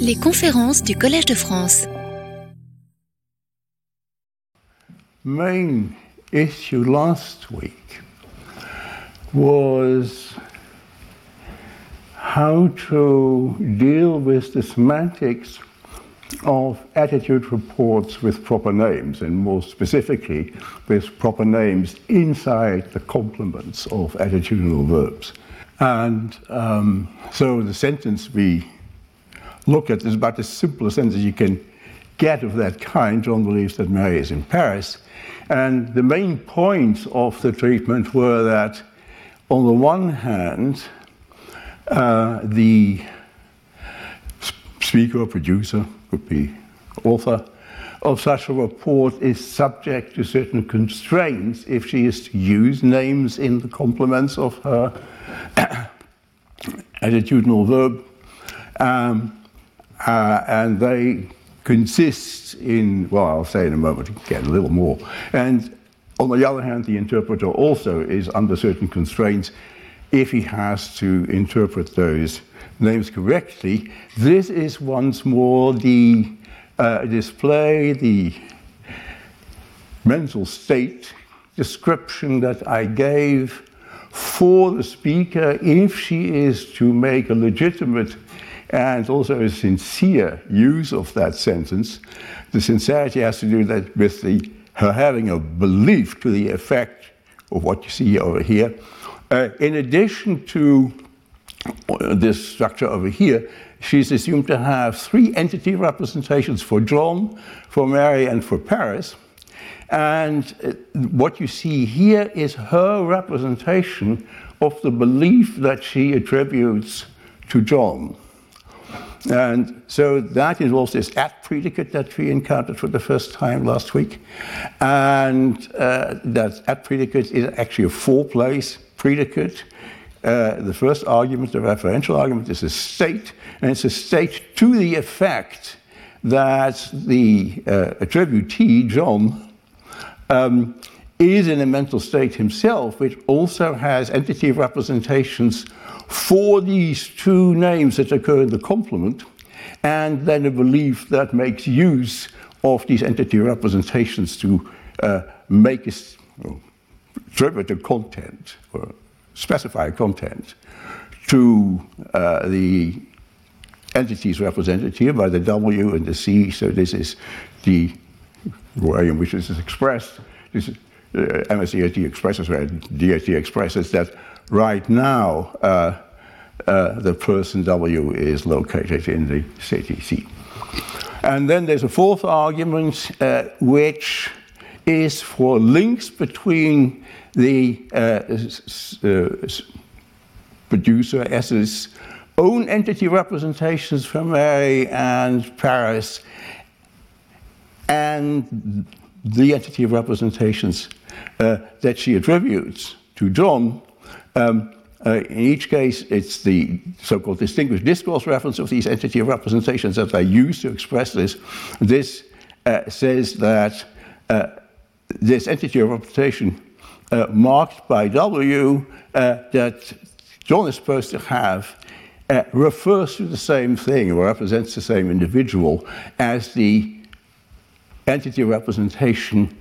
Les conférences du Collège de France. Main issue last week was how to deal with the semantics of attitude reports with proper names, and more specifically, with proper names inside the complements of attitudinal verbs. And um, so the sentence we look at is about as simple a sentence you can get of that kind. John believes that Mary is in Paris. And the main points of the treatment were that, on the one hand, uh, the speaker producer could be author of such a report is subject to certain constraints if she is to use names in the complements of her attitudinal verb. Um, uh, and they consist in, well, I'll say in a moment, again, a little more. And on the other hand, the interpreter also is under certain constraints if he has to interpret those names correctly. This is once more the uh, display, the mental state description that I gave for the speaker if she is to make a legitimate and also a sincere use of that sentence. The sincerity has to do that with the, her having a belief to the effect of what you see over here. Uh, in addition to this structure over here, she's assumed to have three entity representations for John, for Mary, and for Paris. And uh, what you see here is her representation of the belief that she attributes to John. And so that involves this at predicate that we encountered for the first time last week. And uh, that at predicate is actually a four place predicate. Uh, the first argument, the referential argument, is a state, and it's a state to the effect that the uh, attributee, John, um, is in a mental state himself, which also has entity representations for these two names that occur in the complement, and then a belief that makes use of these entity representations to uh, make a well, attribute a content or specify a content to uh, the entities represented here by the W and the C. So this is the way in which this is expressed. This is, uh, MSDHT expresses, where DHT expresses that right now uh, uh, the person W is located in the CTC. And then there's a fourth argument, uh, which is for links between the uh, uh producer S's own entity representations from Mary and Paris and the entity representations uh, that she attributes to John. Um, uh, in each case, it's the so called distinguished discourse reference of these entity representations that I use to express this. This uh, says that uh, this entity representation uh, marked by W uh, that John is supposed to have uh, refers to the same thing or represents the same individual as the entity representation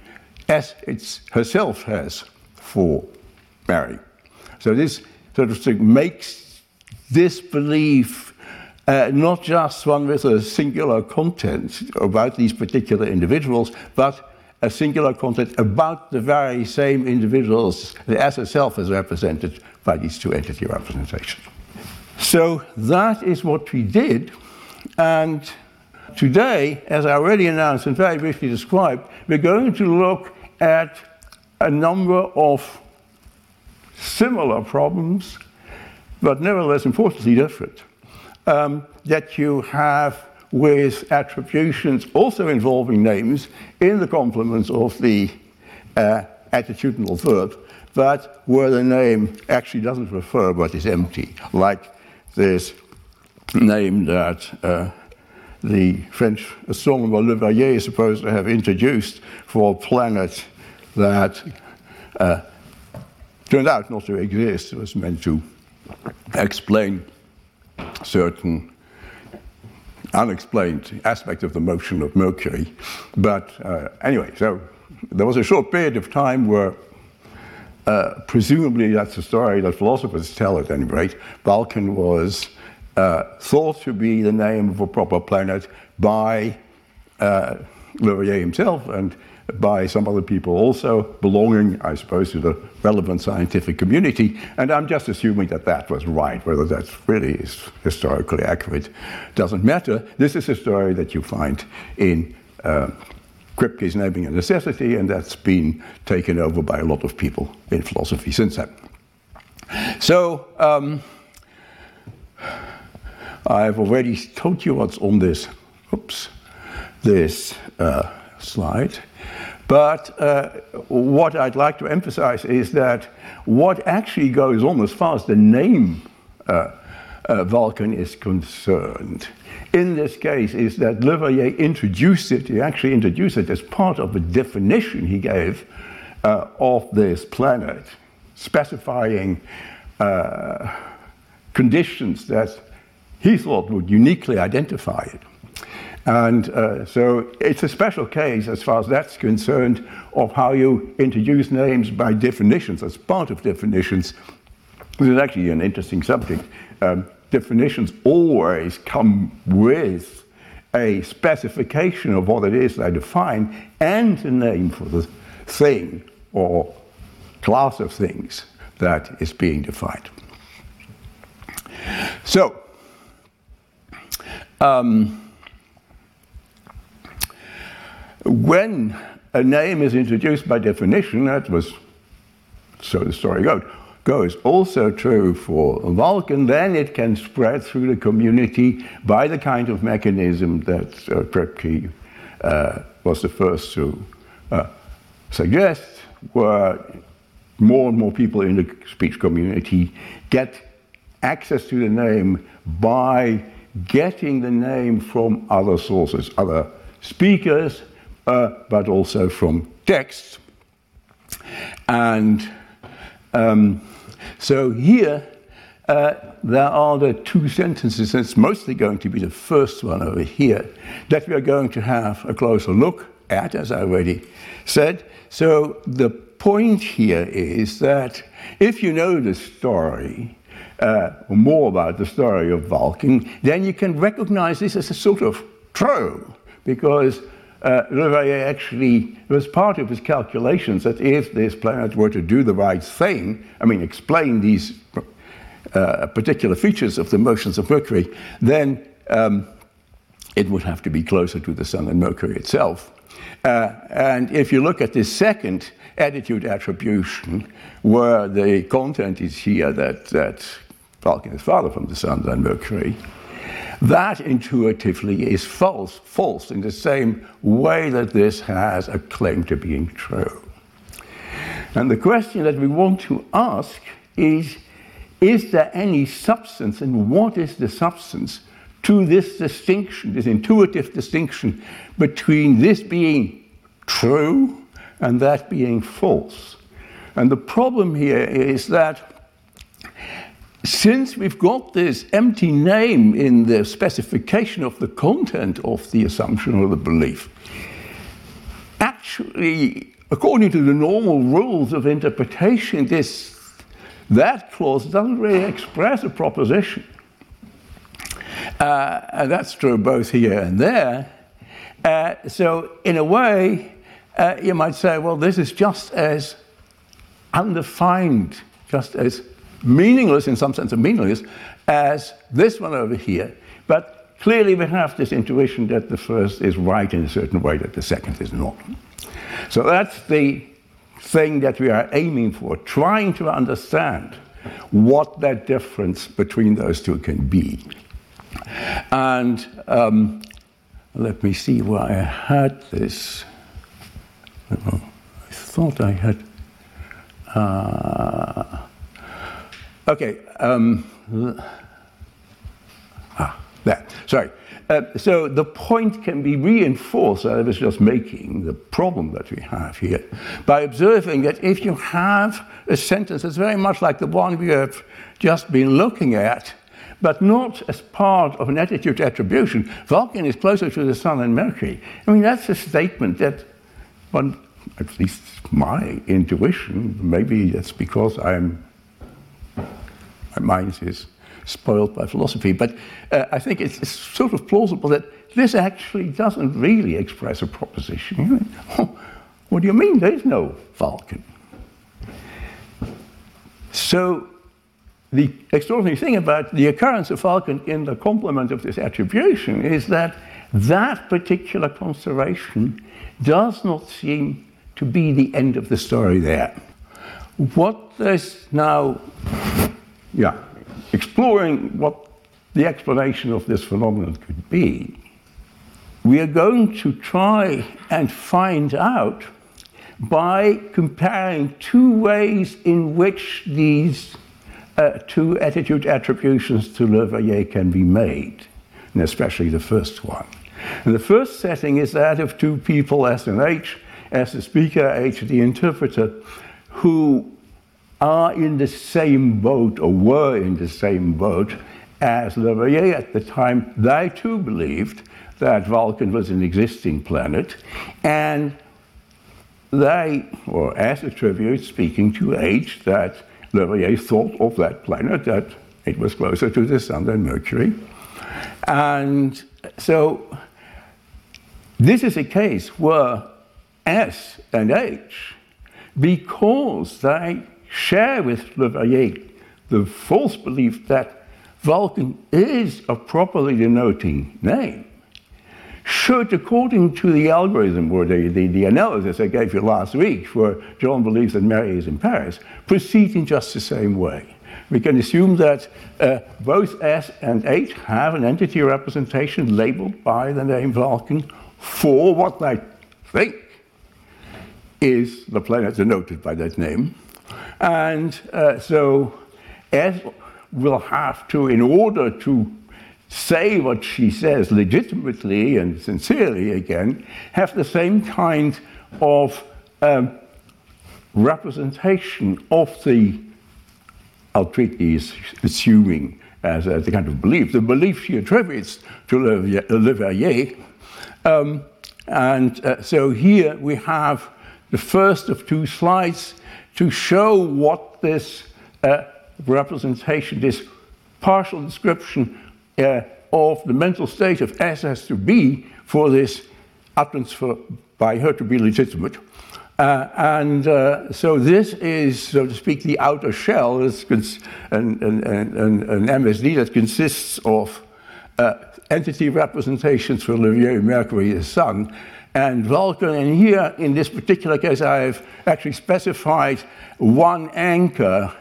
as it herself has for Mary. So this sort of thing makes this belief uh, not just one with a singular content about these particular individuals, but a singular content about the very same individuals as itself is represented by these two entity representations. So that is what we did, and Today, as I already announced and very briefly described, we're going to look at a number of similar problems, but nevertheless importantly different, um, that you have with attributions also involving names in the complements of the uh, attitudinal verb, but where the name actually doesn't refer but is empty, like this name that uh, the French astronomer Leverrier is supposed to have introduced for a planet that uh, turned out not to exist. It was meant to explain certain unexplained aspect of the motion of Mercury. But uh, anyway, so there was a short period of time where, uh, presumably, that's a story that philosophers tell at any rate, Vulcan was uh, thought to be the name of a proper planet by uh, Leverrier himself and by some other people also belonging, I suppose, to the relevant scientific community. And I'm just assuming that that was right. Whether that really is historically accurate doesn't matter. This is a story that you find in uh, Kripke's Naming and Necessity, and that's been taken over by a lot of people in philosophy since then. So, um, I've already told you what's on this, oops, this uh, slide. But uh, what I'd like to emphasize is that what actually goes on as far as the name uh, uh, Vulcan is concerned, in this case, is that Leverrier introduced it, he actually introduced it as part of a definition he gave uh, of this planet, specifying uh, conditions that he thought would uniquely identify it. And uh, so it's a special case, as far as that's concerned, of how you introduce names by definitions, as part of definitions. This is actually an interesting subject. Um, definitions always come with a specification of what it is they define and a name for the thing or class of things that is being defined. So, um, when a name is introduced by definition, that was so the story goes, goes also true for Vulcan, then it can spread through the community by the kind of mechanism that uh, uh, was the first to uh, suggest, where more and more people in the speech community get access to the name by getting the name from other sources, other speakers, uh, but also from texts. And um, so here uh, there are the two sentences, and it's mostly going to be the first one over here, that we are going to have a closer look at, as I already said. So the point here is that if you know the story, uh, more about the story of Vulcan, then you can recognize this as a sort of trope, because uh, Leverrier actually was part of his calculations that if this planet were to do the right thing, I mean, explain these uh, particular features of the motions of Mercury, then um, it would have to be closer to the Sun than Mercury itself. Uh, and if you look at this second attitude attribution, where the content is here that, that Vulcan is farther from the Sun than Mercury, that intuitively is false, false in the same way that this has a claim to being true. And the question that we want to ask is Is there any substance, and what is the substance to this distinction, this intuitive distinction between this being true and that being false? And the problem here is that since we've got this empty name in the specification of the content of the assumption or the belief, actually, according to the normal rules of interpretation, this that clause doesn't really express a proposition. Uh, and that's true both here and there. Uh, so, in a way, uh, you might say, well, this is just as undefined, just as meaningless in some sense meaningless as this one over here. But clearly we have this intuition that the first is right in a certain way, that the second is not. So that's the thing that we are aiming for, trying to understand what that difference between those two can be. And um, let me see where I had this. I thought I had. Uh, Okay. Um, ah, there. Sorry. Uh, so the point can be reinforced that I was just making, the problem that we have here, by observing that if you have a sentence that's very much like the one we have just been looking at, but not as part of an attitude attribution. Vulcan is closer to the Sun than Mercury. I mean, that's a statement that one, at least my intuition, maybe it's because I'm, mind is spoiled by philosophy, but uh, I think it's, it's, sort of plausible that this actually doesn't really express a proposition. what do you mean? There is no Vulcan. So the extraordinary thing about the occurrence of Vulcan in the complement of this attribution is that that particular consideration does not seem to be the end of the story there. What is now, yeah, exploring what the explanation of this phenomenon could be, we are going to try and find out by comparing two ways in which these uh, two attitude attributions to Le can be made, and especially the first one. And the first setting is that of two people, S and H, S the speaker, H the interpreter, who are in the same boat or were in the same boat as Le Verrier at the time. They too believed that Vulcan was an existing planet, and they, or as attribute, speaking to H, that Leverrier thought of that planet that it was closer to the Sun than Mercury. And so this is a case where S and H, because they share with Le Leverrier the false belief that Vulcan is a properly denoting name, should, according to the algorithm or the, the, the, analysis I gave you last week, where John believes that Mary is in Paris, proceed in just the same way. We can assume that uh, both S and H have an entity representation labeled by the name Vulcan for what they think is the planet denoted by that name. And uh, so S will have to, in order to say what she says legitimately and sincerely again, have the same kind of um, representation of the Altriti assuming as a, the kind of belief, the belief she attributes to Le Verrier. Um, and uh, so here we have the first of two slides to show what this uh, representation, this partial description uh, of the mental state of S has to be for this utterance for, by her to be legitimate. Uh, and uh, so this is, so to speak, the outer shell, an, an, an, an, MSD that consists of uh, entity representations for Le Mercury, the Sun, and Vulcan. And here, in this particular case, I've actually specified one anchor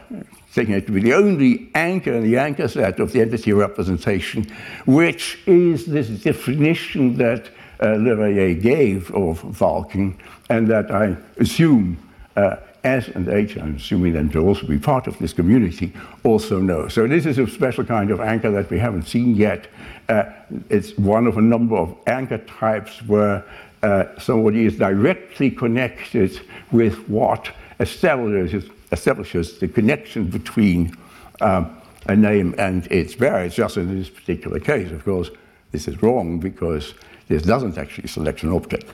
taking it to be the only anchor in the anchor set of the entity representation, which is this definition that uh, Leverrier gave of Vulcan, and that I assume uh, S and H, I'm assuming them to also be part of this community, also know. So this is a special kind of anchor that we haven't seen yet. Uh, it's one of a number of anchor types where uh, somebody is directly connected with what establishes establishes the connection between um, a name and its bearer. It's just in this particular case, of course, this is wrong because this doesn't actually select an object.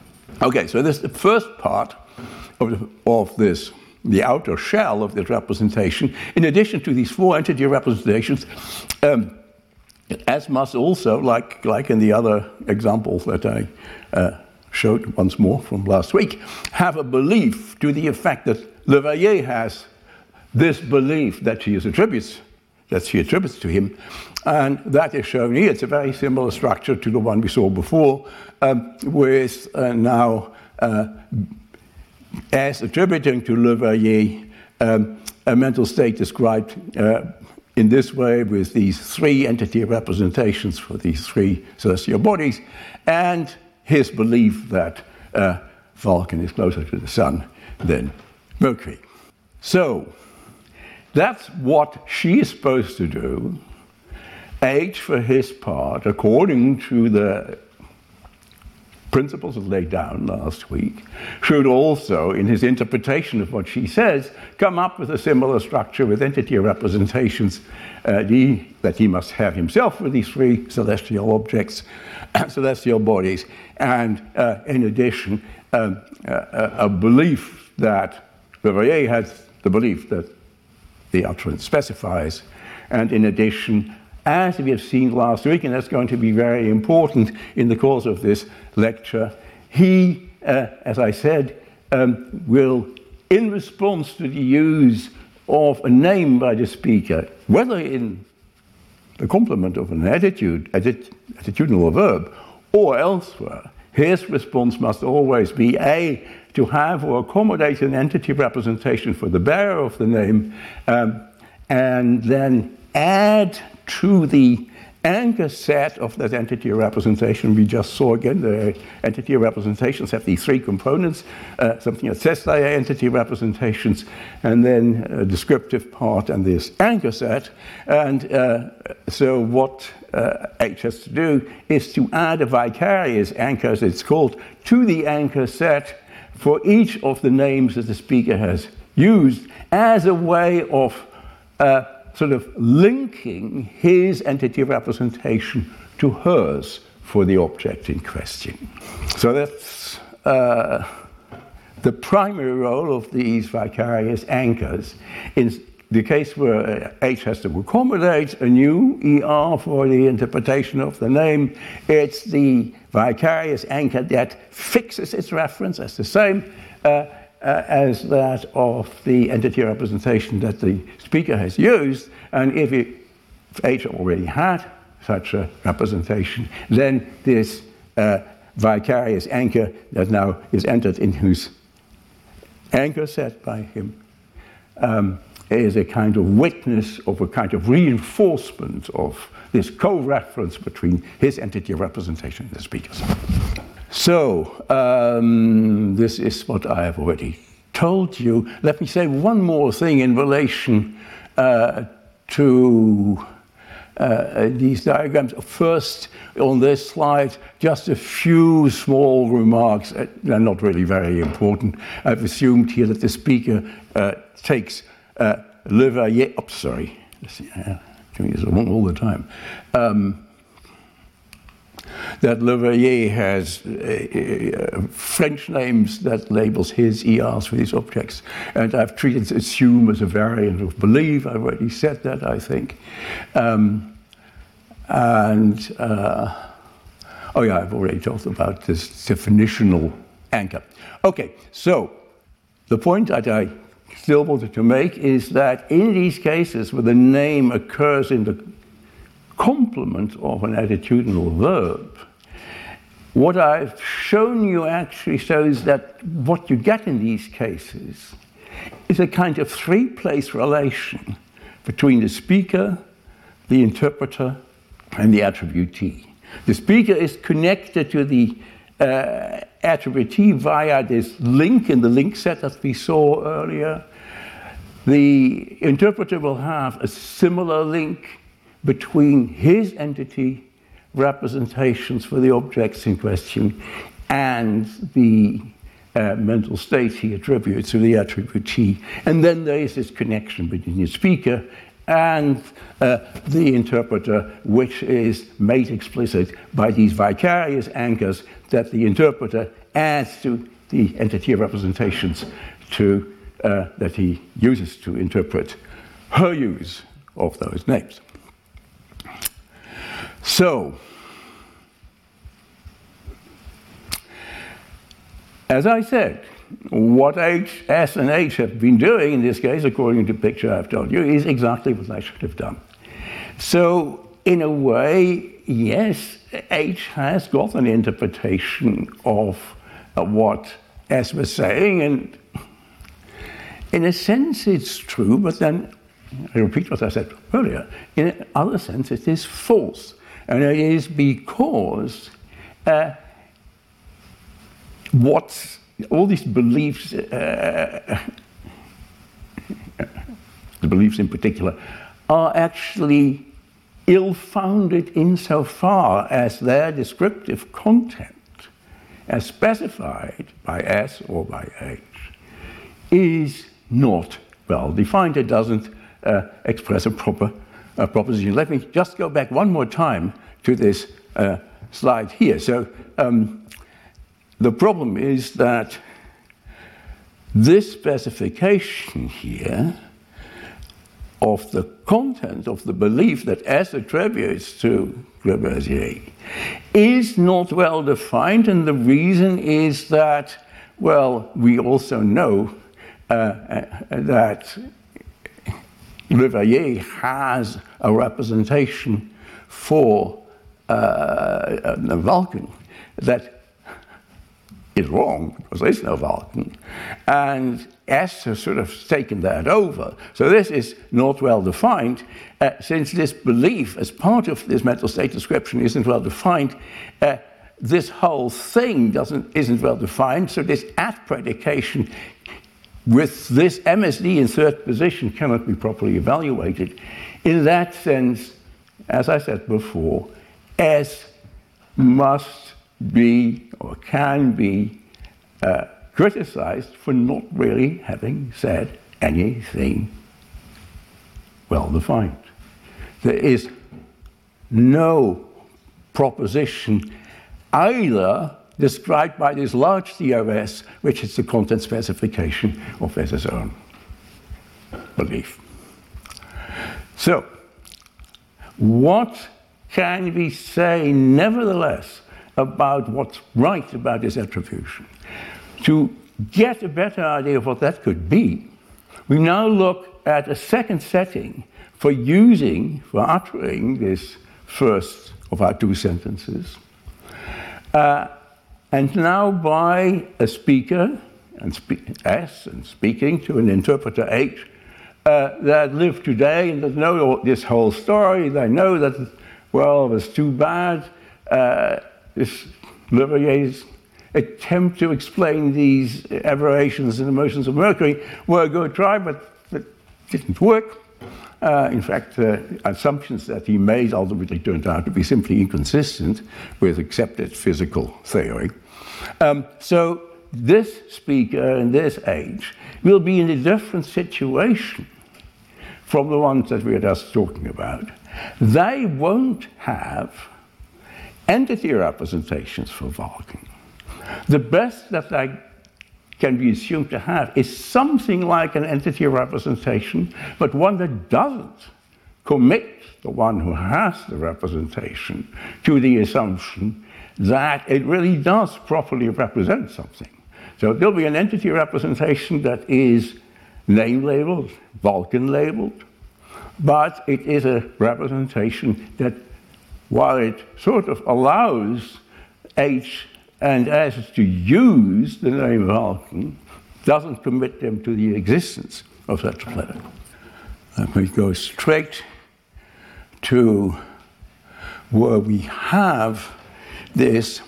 Okay, so this is the first part of, of this, the outer shell of this representation. In addition to these four entity representations, um, as must also, like, like in the other examples that I uh, showed once more from last week, have a belief to the effect that Le Leverrier has this belief that she attributes that she attributes to him, and that is shown here. It's a very similar structure to the one we saw before, um, with uh, now uh, as attributing to Leverrier um, a mental state described uh, in this way with these three entity representations for these three celestial bodies, and his belief that uh, Vulcan is closer to the Sun than Mercury. So, that's what she is supposed to do. H, for his part, according to the principles laid down last week, should also, in his interpretation of what she says, come up with a similar structure with entity representations uh, the, that he must have himself for these three celestial objects, celestial bodies, and uh, in addition, um, a, a, belief that Leverrier has the belief that the utterance specifies, and in addition, as we have seen last week, and that's going to be very important in the course of this lecture, he, uh, as I said, um, will, in response to the use of a name by the speaker, whether in the complement of an attitude, attitudinal attitudinal verb, or elsewhere, his response must always be A, to have or accommodate an entity representation for the bearer of the name, um, and then add to the anchor set of that entity representation. We just saw again the entity representations have these three components uh, something that says they are entity representations, and then a descriptive part and this anchor set. And uh, so, what uh, H has to do is to add a vicarious anchor, as it's called, to the anchor set for each of the names that the speaker has used as a way of uh, sort of linking his entity representation to hers for the object in question. So that's uh, the primary role of these vicarious anchors. In the case where H has to accommodate a new ER for the interpretation of the name, it's the vicarious anchor that fixes its reference as the same. Uh, uh, as that of the entity representation that the speaker has used. And if, it, if H already had such a representation, then this uh, vicarious anchor that now is entered in whose anchor set by him um, is a kind of witness of a kind of reinforcement of this co-reference between his entity representation and the speaker's. So, um, this is what I have already told you. Let me say one more thing in relation uh, to uh, these diagrams. First, on this slide, just a few small remarks. Uh, they're not really very important. I've assumed here that the speaker uh, takes uh, Leverrier. Oh, sorry. Doing this all the time. Um, that Leverrier has uh, uh, French names that labels his ERs for these objects. And I've treated assume as a variant of believe. I've already said that, I think. Um, and, uh, oh yeah, I've already talked about this definitional anchor. Okay, so the point that I still wanted to make is that in these cases where the name occurs in the complement of an attitudinal verb. What I've shown you actually shows that what you get in these cases is a kind of three place relation between the speaker, the interpreter, and the attributee. The speaker is connected to the uh, attributee via this link in the link set that we saw earlier. The interpreter will have a similar link between his entity representations for the objects in question and the uh, mental state he attributes to the attributee. And then there is this connection between the speaker and uh, the interpreter, which is made explicit by these vicarious anchors that the interpreter adds to the entity representations to, uh, that he uses to interpret her use of those names. So, as I said, what H, S, and H have been doing in this case, according to the picture I've told you, is exactly what I should have done. So, in a way, yes, H has got an interpretation of uh, what S was saying, and in a sense it's true, but then I repeat what I said earlier. In another sense, it is false. And it is because uh, what all these beliefs, uh, the beliefs in particular, are actually ill founded insofar as their descriptive content as specified by S or by H is not well defined. It doesn't uh, express a proper uh, proposition. Let me just go back one more time to this uh, slide here. So um, the problem is that this specification here of the content of the belief that S attributes to Lavoisier is not well defined, and the reason is that, well, we also know uh, uh, that Leverrier has a representation for uh, the Vulcan that is wrong because there's no Vulcan. And S has sort of taken that over. So this is not well defined. Uh, since this belief, as part of this mental state description, isn't well defined, uh, this whole thing doesn't, isn't well defined. So this at predication with this MSD in third position cannot be properly evaluated. In that sense, as I said before, S must be or can be uh, criticized for not really having said anything well defined. There is no proposition either described by this large COS, which is the content specification of Hesse's own belief. So, what can we say, nevertheless, about what's right about this attribution? To get a better idea of what that could be, we now look at a second setting for using, for uttering this first of our two sentences. Uh, and now by a speaker, and spe- S, and speaking to an interpreter H, uh, that live today and that know this whole story. They know that, well, it was too bad. Uh, this Leverrier's attempt to explain these aberrations in the motions of Mercury were a good try, but it didn't work. Uh, in fact, assumptions that he made ultimately turned out to be simply inconsistent with accepted physical theory. Um, so, this speaker in this age will be in a different situation from the ones that we are just talking about. They won't have entity representations for Vulcan. The best that they can be assumed to have is something like an entity representation, but one that doesn't commit the one who has the representation to the assumption that it really does properly represent something. So there'll be an entity representation that is name labeled, Vulcan labeled, but it is a representation that, while it sort of allows H and as to use the name Vulcan, doesn't commit them to the existence of such a planet. Let me go straight to where we have this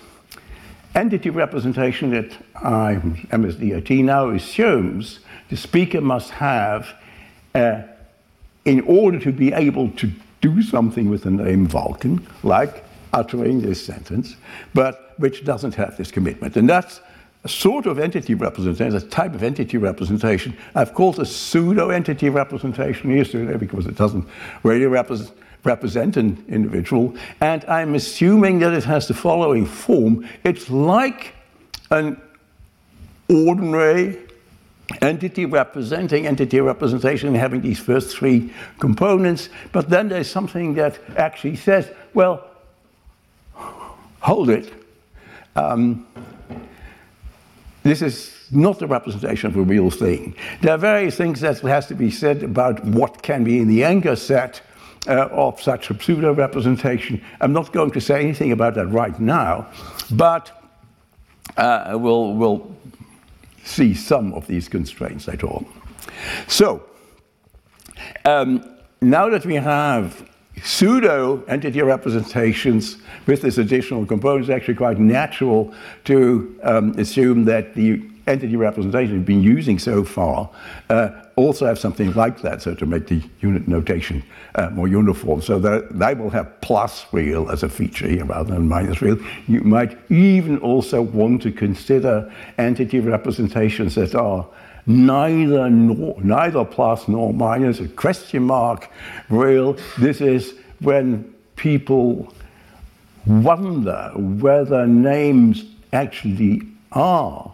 entity representation that I, MSDIT now assumes the speaker must have uh, in order to be able to do something with the name Vulcan, like uttering this sentence, but which doesn't have this commitment. And that's a sort of entity representation, a type of entity representation. I've called a pseudo entity representation here because it doesn't really represent, represent an individual. And I'm assuming that it has the following form it's like an ordinary entity representing entity representation having these first three components, but then there's something that actually says, well, hold it. Um, this is not a representation of a real thing. There are various things that has to be said about what can be in the Anchor set uh, of such a pseudo representation. I'm not going to say anything about that right now, but uh, we'll, we'll see some of these constraints later on. So, um, now that we have pseudo entity representations with this additional component, is actually quite natural to um, assume that the entity representation we've been using so far uh, also have something like that, so to make the unit notation uh, more uniform. So that they will have plus real as a feature here rather than minus real. You might even also want to consider entity representations that are neither nor, neither plus nor minus, a question mark real. This is when people wonder whether names actually are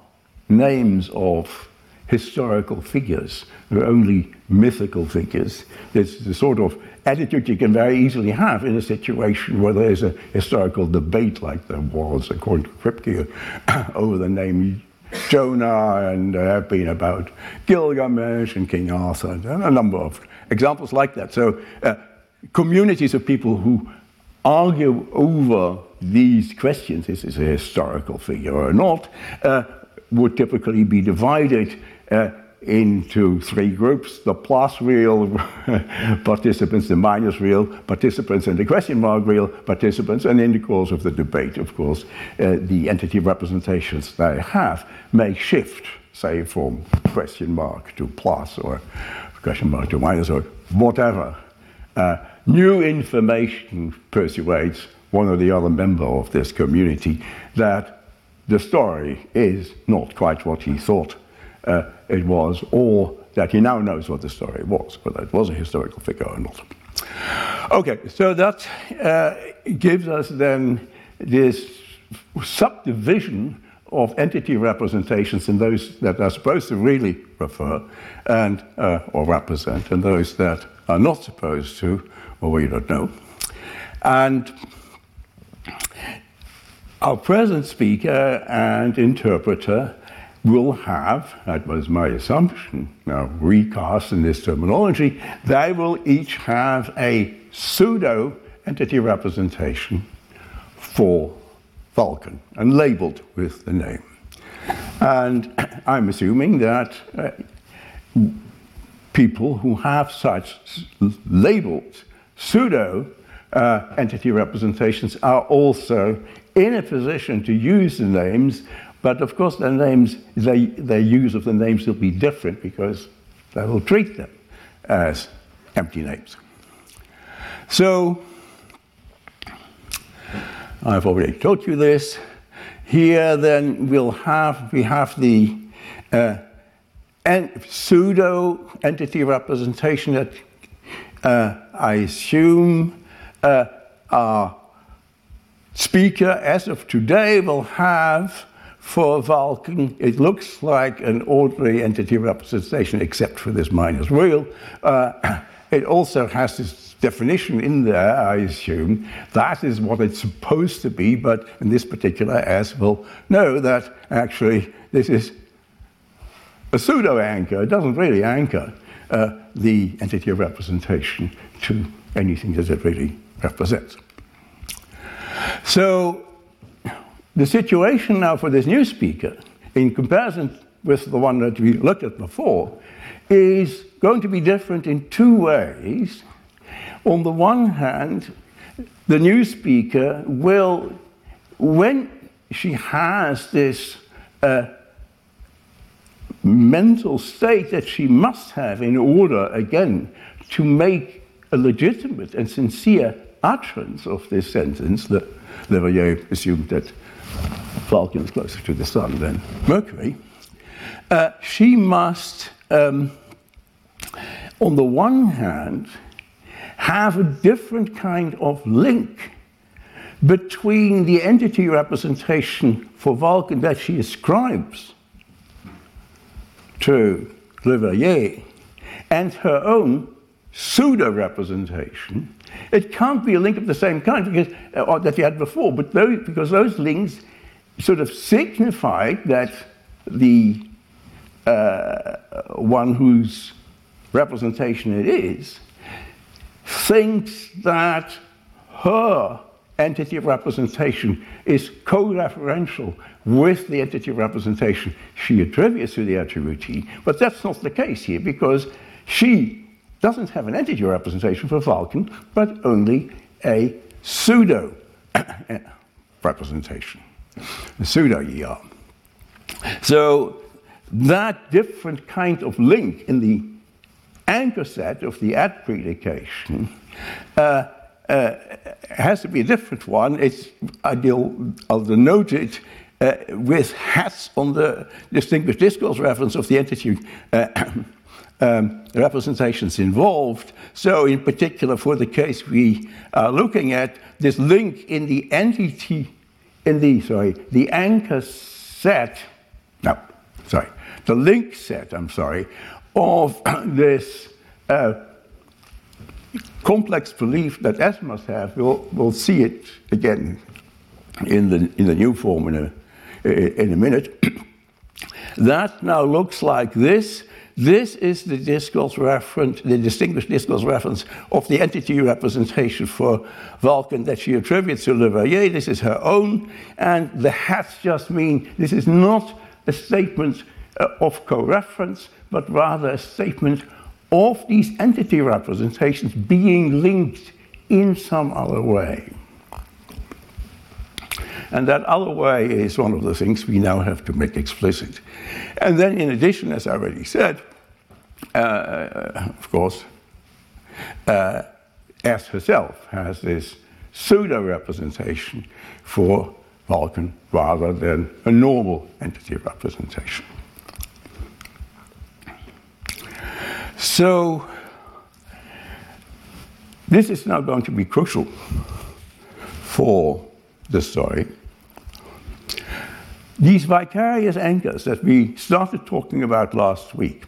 names of historical figures or only mythical figures. It's the sort of attitude you can very easily have in a situation where there's a historical debate like there was, according to Kripke, over the name Jonah, and there have been about Gilgamesh and King Arthur, and a number of examples like that. So, uh, communities of people who argue over these questions, this is this a historical figure or not, uh, would typically be divided uh, into three groups the plus real participants, the minus real participants, and the question mark real participants. And in the course of the debate, of course, uh, the entity representations they have may shift, say, from question mark to plus or question mark to minus or whatever. Uh, new information persuades one or the other member of this community that the story is not quite what he thought uh, it was, or that he now knows what the story was, whether it was a historical figure or not. Okay, so that uh, gives us then this subdivision of entity representations in those that are supposed to really refer and uh, or represent, and those that are not supposed to, or we don't know. And our present speaker and interpreter will have, that was my assumption, now recast in this terminology, they will each have a pseudo entity representation for Vulcan and labeled with the name. And I'm assuming that uh, people who have such labeled pseudo uh, entity representations are also in a position to use the names but of course, their names, they, their use of the names will be different because they will treat them as empty names. So, I've already told you this. Here, then, we'll have we have the uh, en- pseudo entity representation that uh, I assume uh, our speaker, as of today, will have for Vulcan, it looks like an ordinary entity representation, except for this minus wheel. Uh, it also has this definition in there, I assume. That is what it's supposed to be, but in this particular S will know that actually this is a pseudo anchor. It doesn't really anchor uh, the entity of representation to anything that it really represents. So the situation now for this new speaker, in comparison with the one that we looked at before, is going to be different in two ways. On the one hand, the new speaker will, when she has this uh, mental state that she must have in order, again, to make a legitimate and sincere utterance of this sentence, that Leverrier assumed that Vulcan is closer to the Sun than Mercury, uh, she must, um, on the one hand, have a different kind of link between the entity representation for Vulcan that she ascribes to Leverrier and her own pseudo representation. It can't be a link of the same kind because, uh, that you had before, but those, because those links sort of signified that the uh, one whose representation it is thinks that her entity of representation is co-referential with the entity of representation she attributes to the attributee. But that's not the case here because she doesn't have an entity representation for Vulcan, but only a pseudo representation a pseudo ER. So that different kind of link in the anchor set of the at predication uh, uh, has to be a different one. It's, I'll, I'll denote it uh, with hats on the distinguished discourse reference of the entity uh, um, representations involved. So, in particular, for the case we are looking at, this link in the entity, in the sorry, the anchor set. No, sorry, the link set. I'm sorry, of this. Uh, complex belief that S must have, we'll, we'll see it again in the, in the new form in a, in a minute. that now looks like this. This is the discourse reference, the distinguished discourse reference of the entity representation for Vulcan that she attributes to Le Verrier. This is her own, and the hats just mean this is not a statement uh, of co-reference, but rather a statement of these entity representations being linked in some other way. And that other way is one of the things we now have to make explicit. And then, in addition, as I already said, uh, of course, uh, S herself has this pseudo representation for Vulcan rather than a normal entity representation. So, this is now going to be crucial for the story. These vicarious anchors that we started talking about last week,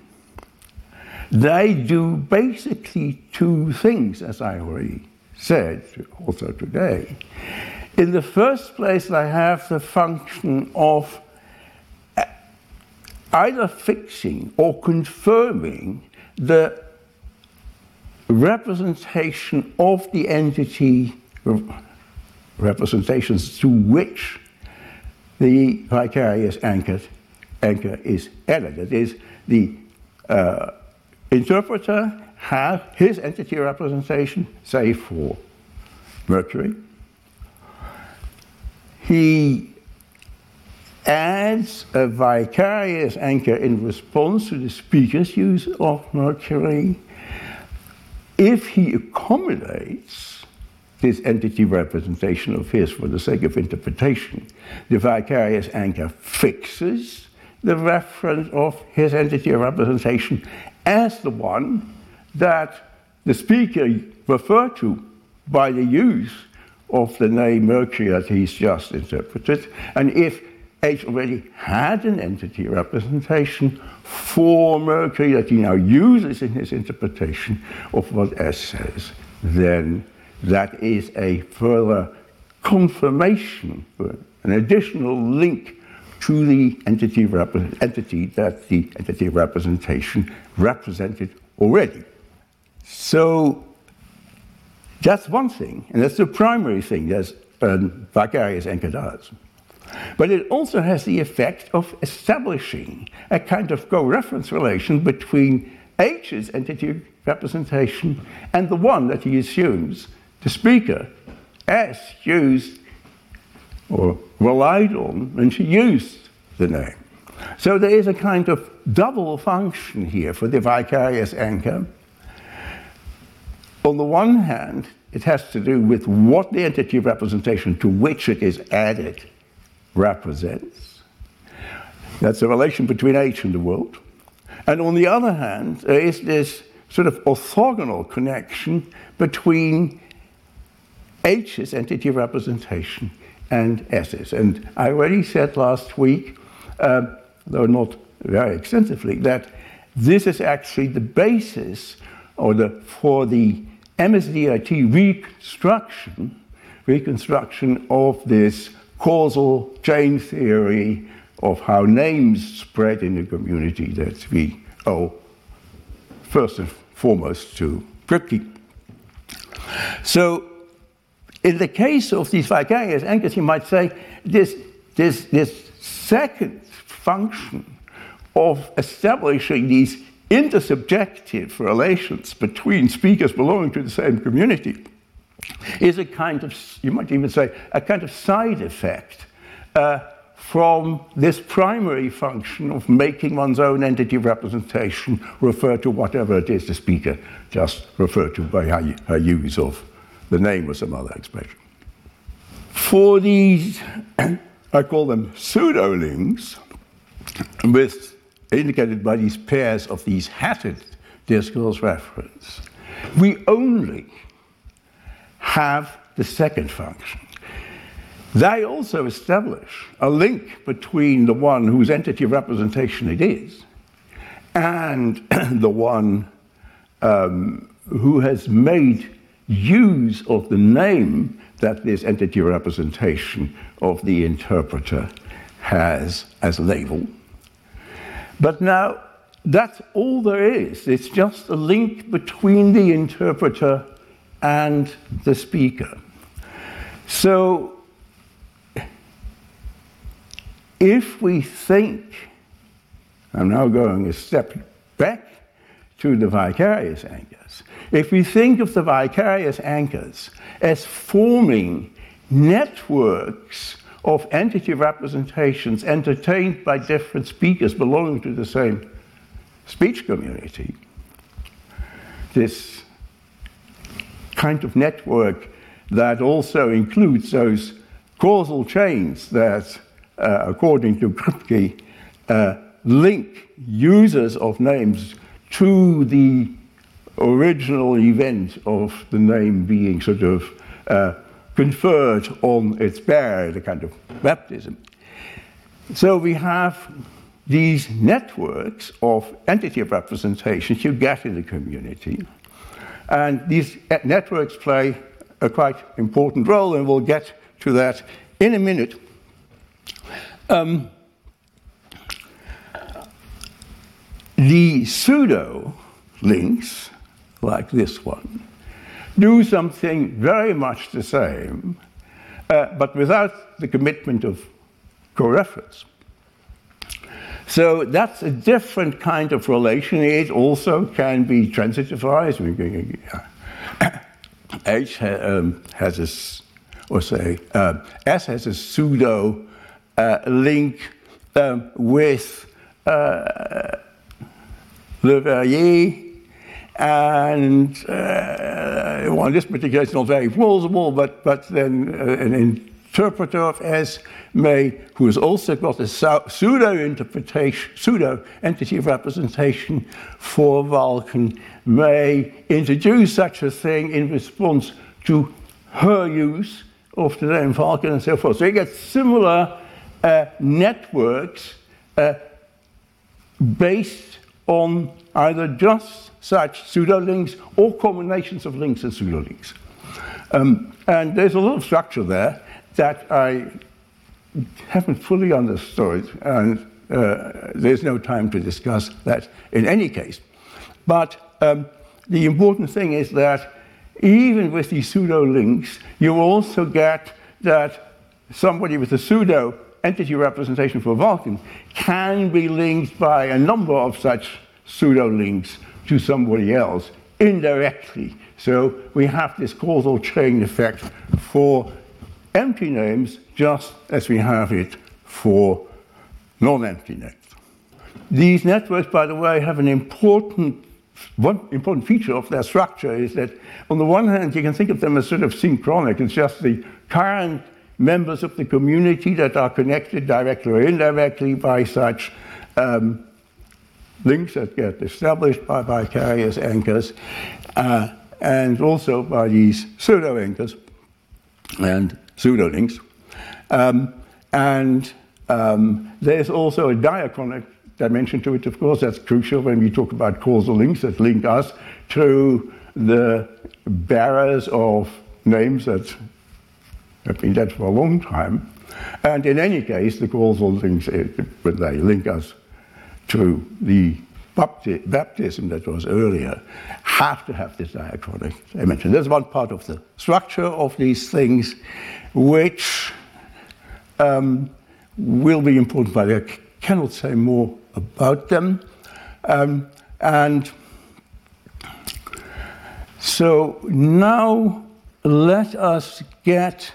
they do basically two things, as I already said also today. In the first place, they have the function of uh, either fixing or confirming the representation of the entity representations to which the vicarious anchor, anchor is added. That is, the uh, interpreter has his entity representation, say for Mercury. He adds a vicarious anchor in response to the speaker's use of Mercury. If he accommodates this entity representation of his for the sake of interpretation, the vicarious anchor fixes the reference of his entity representation as the one that the speaker referred to by the use of the name Mercury that he's just interpreted. And if H already had an entity representation for Mercury that he now uses in his interpretation of what S says, then that is a further confirmation, an additional link to the entity, entity that the entity representation represented already. So that's one thing, and that's the primary thing that um, vicarious does. But it also has the effect of establishing a kind of co-reference relation between H's entity representation and the one that he assumes the speaker S used or relied on when she used the name. So there is a kind of double function here for the vicarious anchor. On the one hand, it has to do with what the entity of representation to which it is added represents. That's the relation between H and the world. And on the other hand, there is this sort of orthogonal connection between H's entity representation and S is. And I already said last week, uh, though not very extensively, that this is actually the basis or the, for the MSDIT reconstruction, reconstruction of this causal chain theory of how names spread in the community that we owe first and foremost to Kripke. So, in the case of these vicarious anchors, you might say this, this, this second function of establishing these intersubjective relations between speakers belonging to the same community is a kind of, you might even say, a kind of side effect uh, from this primary function of making one's own entity representation refer to whatever it is the speaker just referred to by her, her use of the name was some other expression. For these, I call them pseudo links, with indicated by these pairs of these hatted discourse reference, we only have the second function. They also establish a link between the one whose entity of representation it is and the one um, who has made use of the name that this entity representation of the interpreter has as a label. But now, that's all there is. It's just a link between the interpreter and the speaker. So, if we think, I'm now going a step back to the vicarious anchors, if we think of the vicarious anchors as forming networks of entity representations entertained by different speakers belonging to the same speech community, this kind of network that also includes those causal chains that, uh, according to Kripke, uh, link users of names to the original event of the name being sort of uh, conferred on its bearer, the kind of baptism. So we have these networks of entity representations you get in the community. And these networks play a quite important role, and we'll get to that in a minute. Um, the pseudo links, like this one, do something very much the same, uh, but without the commitment of co-reference. So that's a different kind of relation. It also can be transitivized. H um, has a, or say, uh, S has a pseudo uh, link um, with uh, Le Verrier, and uh, well, in this particular case, not very plausible, but, but then uh, an interpreter of S may, who has also got a pseudo interpretation, pseudo entity representation for Vulcan, may introduce such a thing in response to her use of the name Vulcan and so forth. So you get similar uh, networks uh, based on either just such pseudo links or combinations of links and pseudo links. Um, and there's a lot of structure there that I haven't fully understood, and uh, there's no time to discuss that in any case. But um, the important thing is that even with these pseudo links, you also get that somebody with a pseudo entity representation for Vulcan can be linked by a number of such pseudo links to somebody else indirectly. So we have this causal chain effect for empty names just as we have it for non empty names. These networks, by the way, have an important one important feature of their structure is that, on the one hand, you can think of them as sort of synchronic. It's just the current members of the community that are connected directly or indirectly by such um, links that get established by vicarious anchors uh, and also by these pseudo anchors and pseudo links. Um, and um, there's also a diachronic dimension to it, of course, that's crucial when we talk about causal links that link us to the bearers of names that have been dead for a long time. And in any case, the causal links, when they link us to the baptism that was earlier, have to have this diachronic dimension. There's one part of the structure of these things which um, will be important, but I cannot say more about them. Um, and so now let us get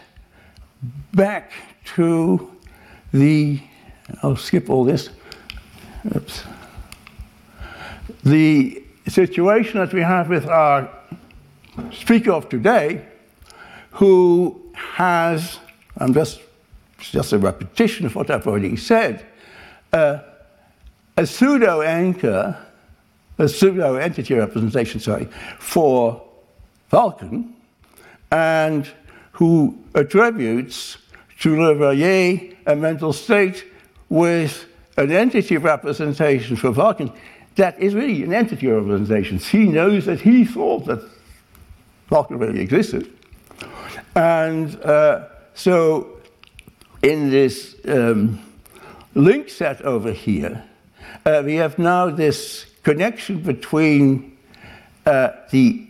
back to the, I'll skip all this. Oops. The situation that we have with our speaker of today, who has, I'm just, just a repetition of what I've already said, uh, a pseudo anchor, a pseudo entity representation, sorry, for Vulcan, and who attributes to Le Verrier a mental state with an entity representation for Vulcan that is really an entity representation. He knows that he thought that Vulcan really existed. And uh, so in this um, link set over here, uh, we have now this connection between uh, the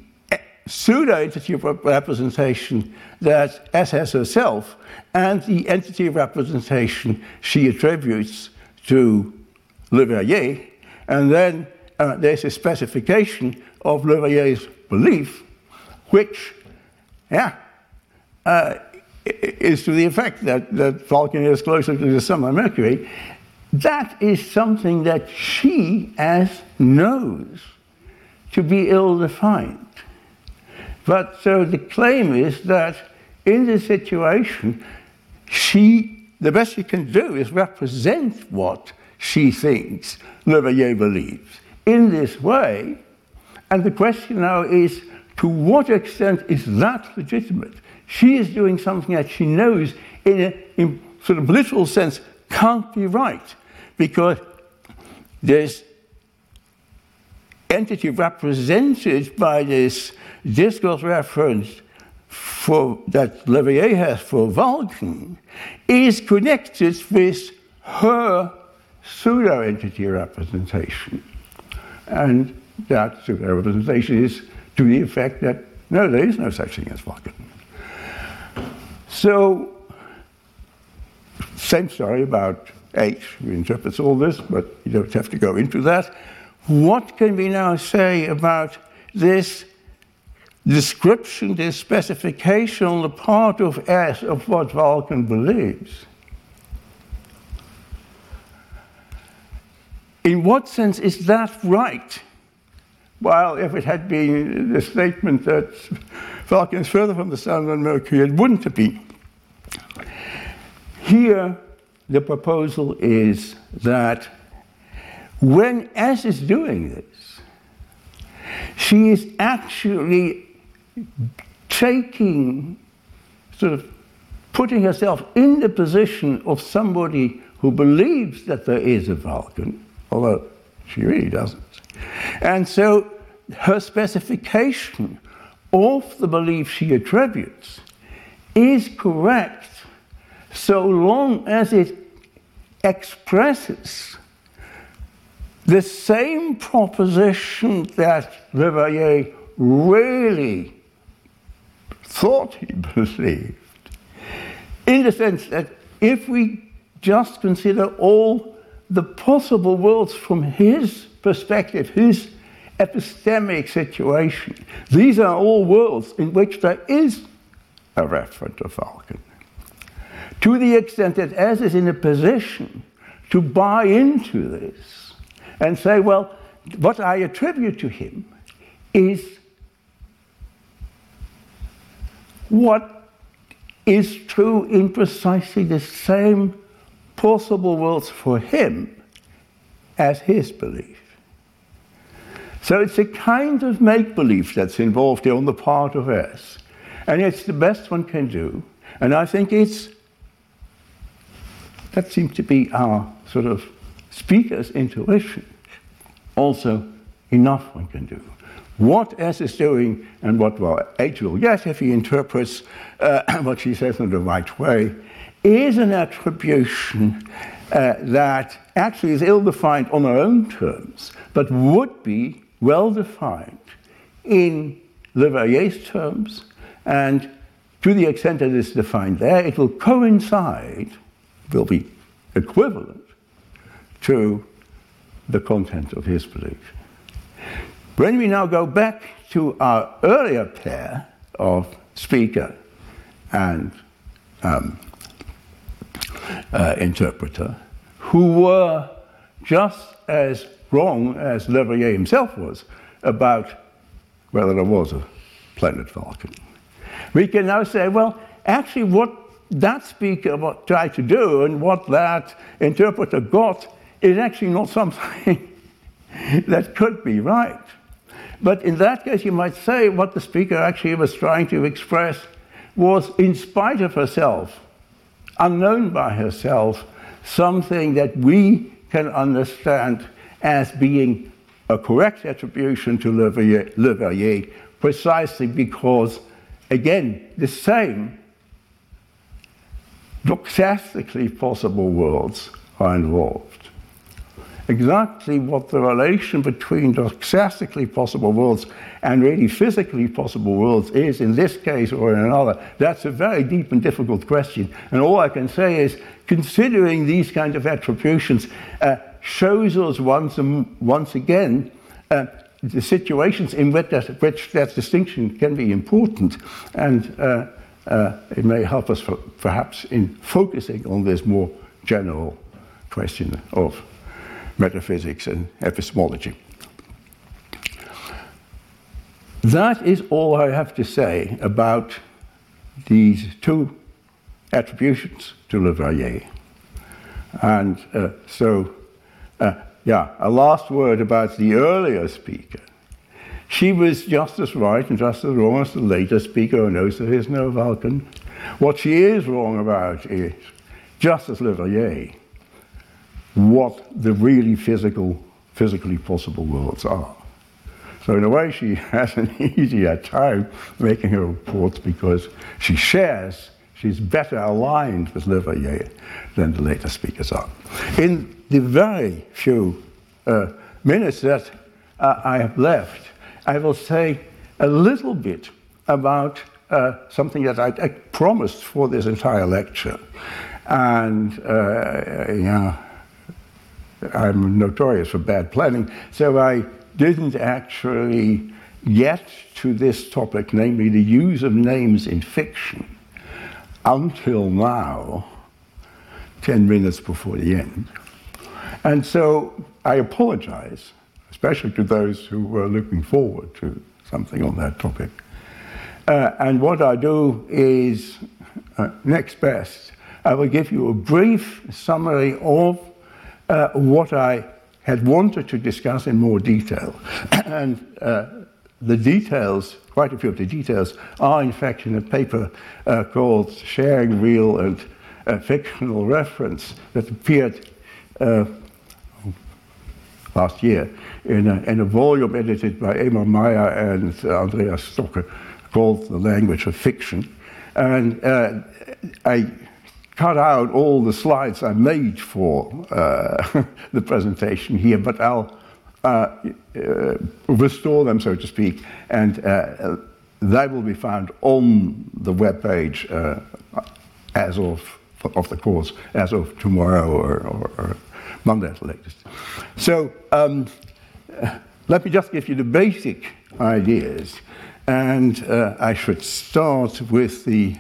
pseudo entity representation that S has herself and the entity of representation she attributes to Le Verrier. And then uh, there's a specification of Le Verrier's belief, which, yeah, uh, is to the effect that, that Vulcan is closer to the Sun than Mercury. That is something that she, as knows to be ill defined. But so the claim is that in this situation, she, the best she can do is represent what she thinks Le Verrier believes in this way. And the question now is to what extent is that legitimate? She is doing something that she knows, in a in sort of literal sense, can't be right because there's entity represented by this discourse reference for, that Le has for Vulcan is connected with her pseudo entity representation. And that pseudo representation is to the effect that no, there is no such thing as Vulcan. So, same story about H, who interprets all this, but you don't have to go into that. What can we now say about this description, this specification on the part of S of what Vulcan believes? In what sense is that right? Well, if it had been the statement that Vulcan is further from the Sun than Mercury, it wouldn't have been. Here, the proposal is that when S is doing this, she is actually taking, sort of putting herself in the position of somebody who believes that there is a Vulcan, although she really doesn't. And so her specification of the belief she attributes is correct so long as it expresses the same proposition that Le Verrier really thought he believed, in the sense that if we just consider all the possible worlds from his perspective, his epistemic situation, these are all worlds in which there is a reference to Vulcan. To the extent that as is in a position to buy into this and say, well, what I attribute to him is what is true in precisely the same possible worlds for him as his belief. So it's a kind of make believe that's involved here on the part of us. And it's the best one can do. And I think it's that seems to be our sort of speaker's intuition. Also, enough one can do. What S is doing and what well, H will get if he interprets uh, what she says in the right way is an attribution uh, that actually is ill defined on our own terms, but would be well defined in Le Verrier's terms, and to the extent that it's defined there, it will coincide will be equivalent to the content of his belief. When we now go back to our earlier pair of speaker and um, uh, interpreter, who were just as wrong as Le Verrier himself was about whether there was a planet Vulcan. We can now say, well, actually, what that speaker tried to do and what that interpreter got is actually not something that could be right. But in that case, you might say what the speaker actually was trying to express was, in spite of herself, unknown by herself, something that we can understand as being a correct attribution to Le Verrier, precisely because, again, the same doxastically possible worlds are involved exactly what the relation between doxastically possible worlds and really physically possible worlds is in this case or in another, that's a very deep and difficult question. And all I can say is, considering these kind of attributions uh, shows us once, um, once again uh, the situations in which that, which that, distinction can be important. And uh, uh it may help us for, perhaps in focusing on this more general question of metaphysics and epistemology. That is all I have to say about these two attributions to Le Verrier. And uh, so, uh, yeah, a last word about the earlier speaker. She was just as right and just as wrong as the later speaker who knows there is no Vulcan. What she is wrong about is, just as Le Verrier, what the really physical, physically possible worlds are. So in a way, she has an easier time making her reports because she shares, she's better aligned with Le Verrier than the later speakers are. In the very few uh, minutes that uh, I have left, I will say a little bit about uh, something that I, I, promised for this entire lecture. And, uh, yeah, I'm notorious for bad planning, so I didn't actually get to this topic, namely the use of names in fiction, until now, 10 minutes before the end. And so I apologize, especially to those who were looking forward to something on that topic. Uh, and what I do is, uh, next best, I will give you a brief summary of uh, what I had wanted to discuss in more detail. and uh, the details, quite a few of the details, are in fact in a paper uh, called Sharing Real and uh, Fictional Reference that appeared uh, last year in a, in a, volume edited by Emar Maier and Andreas Stokke called The Language of Fiction. And uh, I cut out all the slides I made for uh, the presentation here, but I'll uh, uh, restore them, so to speak, and uh, they will be found on the web page uh, as of of the course as of tomorrow or, or, or Monday at the latest. So um, let me just give you the basic ideas, and uh, I should start with the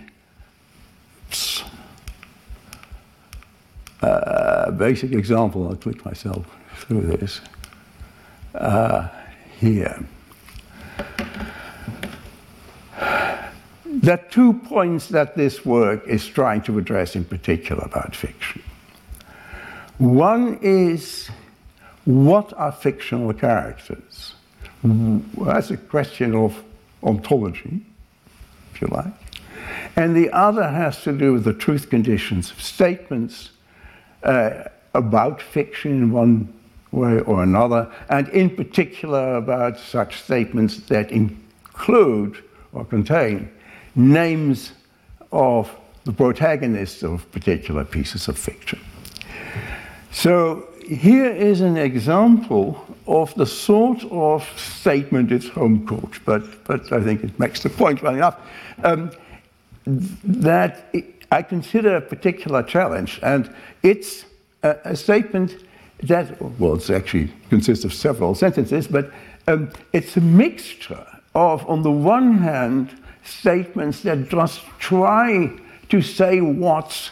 uh, basic example, I'll click myself through this uh, here. There are two points that this work is trying to address in particular about fiction. One is what are fictional characters? That's a question of ontology, if you like. And the other has to do with the truth conditions of statements uh, about fiction in one way or another, and in particular about such statements that include or contain names of the protagonists of particular pieces of fiction. So here is an example of the sort of statement, it's home court, but, but I think it makes the point well enough, um, that I consider a particular challenge, and it's a, a statement that, well, it actually consists of several sentences, but um, it's a mixture of, on the one hand, statements that just try to say what's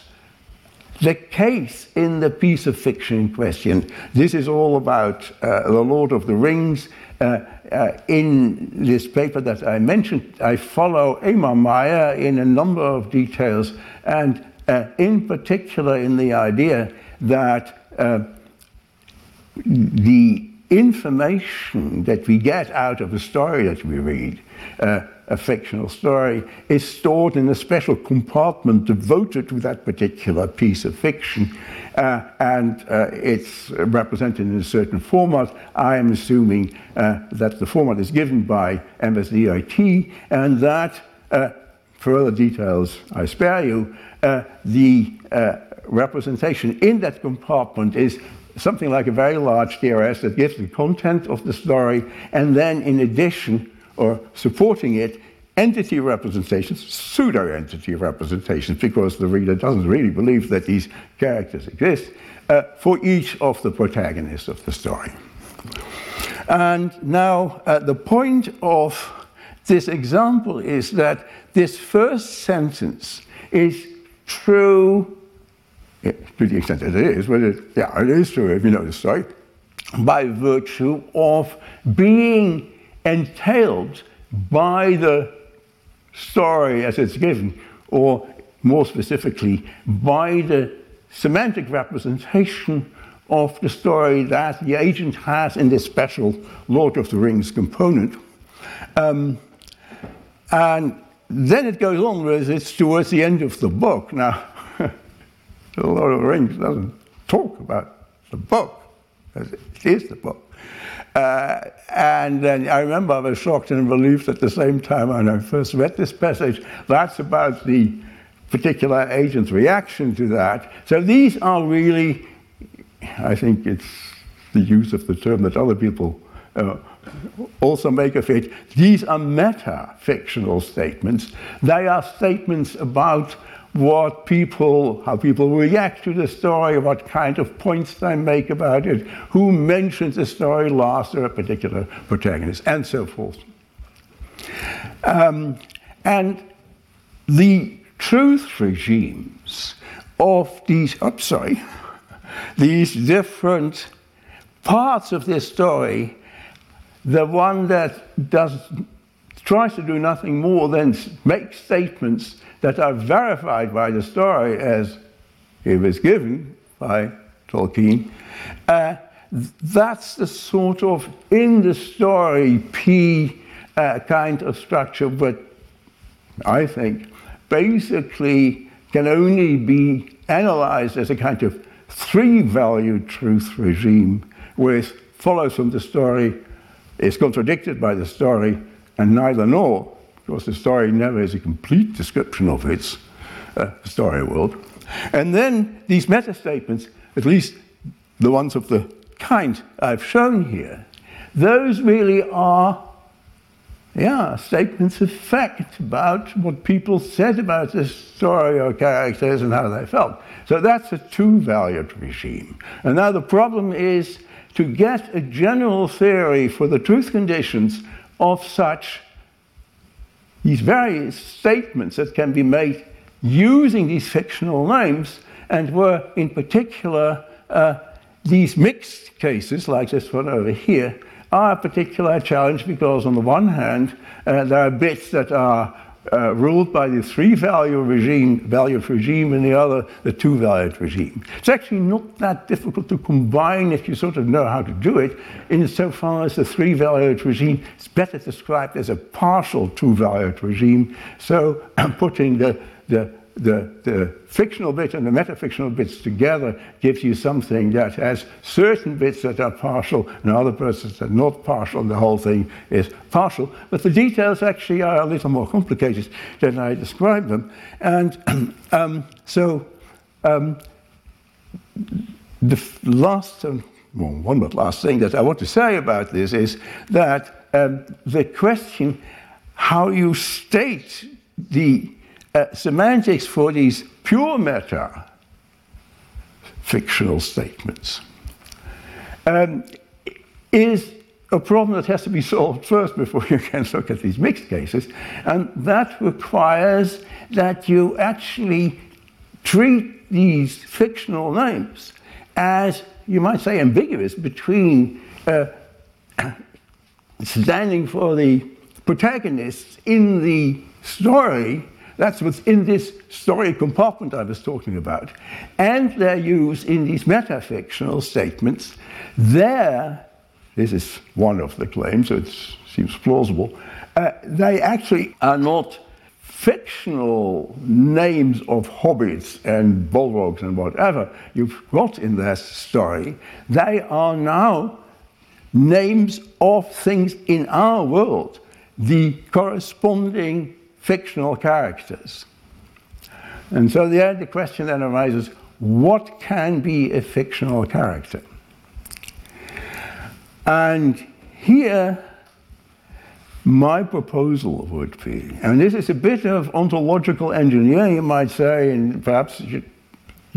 the case in the piece of fiction in question. This is all about uh, The Lord of the Rings. Uh, uh, in this paper that I mentioned, I follow Emar Maier in a number of details, and uh, in particular in the idea that uh, the information that we get out of a story that we read, uh, a fictional story, is stored in a special compartment devoted to that particular piece of fiction, uh, and uh, it's represented in a certain format. I am assuming uh, that the format is given by MSDIT, and that, uh, for other details I spare you, uh, the representation in that compartment is something like a very large DRS that gives the content of the story, and then in addition, or supporting it, entity representations, pseudo entity representations, because the reader doesn't really believe that these characters exist, uh, for each of the protagonists of the story. And now, uh, the point of this example is that this first sentence is true to the extent that it is, but it, yeah, it is true if you know the story, by virtue of being entailed by the story as it's given, or more specifically, by the semantic representation of the story that the agent has in this special Lord of the Rings component. Um, and then it goes on with it's towards the end of the book. Now, the Lord of the Rings doesn't talk about the book, it is the book. Uh, and then I remember I was shocked and relieved at the same time when I first read this passage. That's about the particular agent's reaction to that. So these are really, I think it's the use of the term that other people uh, also make of it. These are meta fictional statements. They are statements about what people, how people react to the story, what kind of points they make about it, who mentions the story last or a particular protagonist, and so forth. Um, and the truth regimes of these, oh, sorry, these different parts of this story, the one that does tries to do nothing more than make statements that are verified by the story as it was given by Tolkien, uh, that's the sort of in the story P uh, kind of structure, but I think basically can only be analyzed as a kind of three value truth regime, which follows from the story, is contradicted by the story, and neither nor because the story never is a complete description of its uh, story world. And then these meta statements, at least the ones of the kind I've shown here, those really are, yeah, statements of fact about what people said about the story or characters and how they felt. So that's a two valued regime. And now the problem is to get a general theory for the truth conditions of such these various statements that can be made using these fictional names, and were in particular uh, these mixed cases, like this one over here, are a particular challenge because, on the one hand, uh, there are bits that are uh, ruled by the three value regime, valued regime, and the other, the two valued regime. It's actually not that difficult to combine if you sort of know how to do it, insofar as the three valued regime is better described as a partial two valued regime. So putting the, the the, the fictional bit and the metafictional bits together gives you something that has certain bits that are partial and other bits that are not partial, and the whole thing is partial. But the details actually are a little more complicated than I described them. And um, so um, the last, um, well, one but last thing that I want to say about this is that um, the question how you state the uh, semantics for these pure meta fictional statements um, is a problem that has to be solved first before you can look at these mixed cases. And that requires that you actually treat these fictional names as, you might say, ambiguous between uh, standing for the protagonists in the story that's what's in this story compartment I was talking about. And their use in these metafictional statements, there, this is one of the claims, so it seems plausible, uh, they actually are not fictional names of hobbits and balrogs and whatever you've got in their story. They are now names of things in our world, the corresponding fictional characters. And so the, the question then arises what can be a fictional character? And here, my proposal would be, and this is a bit of ontological engineering, you might say, and perhaps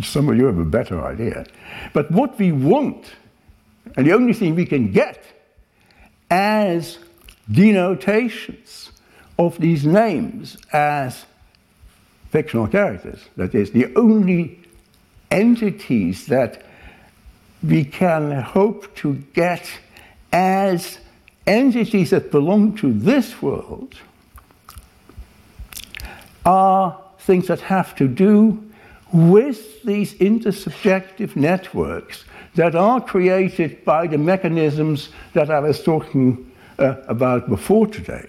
some of you have a better idea. But what we want, and the only thing we can get as denotations of these names as fictional characters. That is, the only entities that we can hope to get as entities that belong to this world are things that have to do with these intersubjective networks that are created by the mechanisms that I was talking uh, about before today.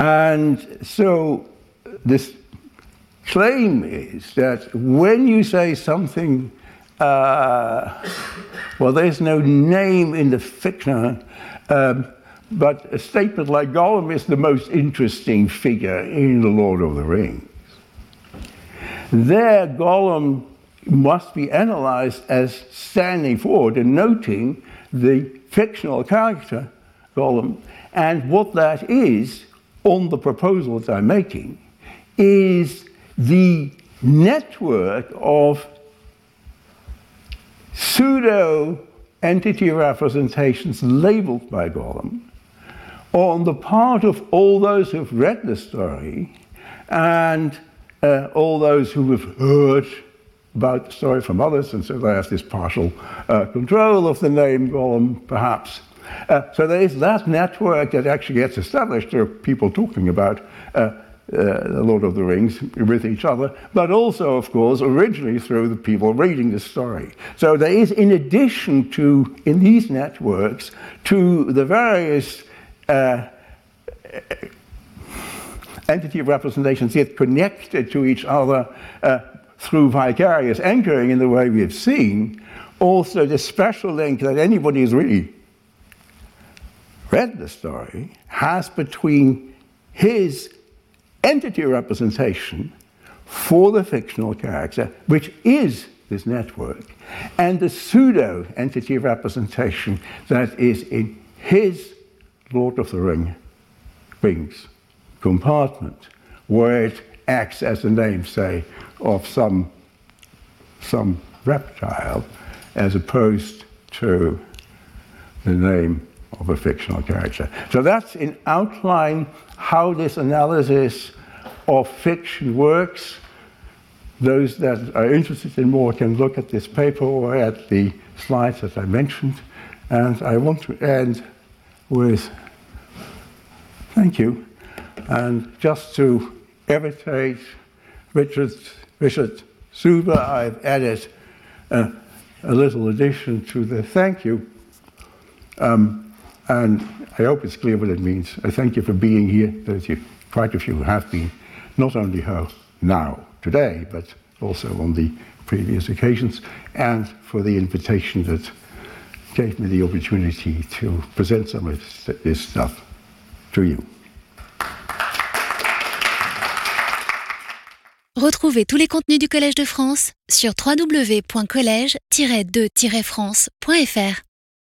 And so this claim is that when you say something, uh, well, there's no name in the fiction, um, but a statement like Gollum is the most interesting figure in The Lord of the Rings. There, Gollum must be analyzed as standing for, denoting the fictional character, Gollum, and what that is on the proposals I'm making is the network of pseudo entity representations labeled by Gollum on the part of all those who've read the story and uh, all those who have heard about the story from others, and so they have this partial uh, control of the name Gollum, perhaps. Uh, so there is that network that actually gets established. Are people talking about uh, uh, the Lord of the Rings with each other, but also, of course, originally through the people reading the story. So there is, in addition to, in these networks, to the various uh, entity of representations get connected to each other uh, through vicarious anchoring in the way we have seen, also the special link that anybody is really read the story has between his entity representation for the fictional character, which is this network, and the pseudo entity representation that is in his Lord of the Ring, Rings compartment, where it acts as the name, say, of some, some reptile, as opposed to the name of a fictional character. So that's in outline how this analysis of fiction works. Those that are interested in more can look at this paper or at the slides that I mentioned. And I want to end with thank you. And just to imitate Richard, Richard Suber, I've added uh, a little addition to the thank you. Um, and I hope it's clear what it means. I thank you for being here. There's you, quite a few have been, not only here now, today, but also on the previous occasions, and for the invitation that gave me the opportunity to present some of this stuff to you. Retrouvez tous les contenus du Collège de France sur www.college-de-france.fr.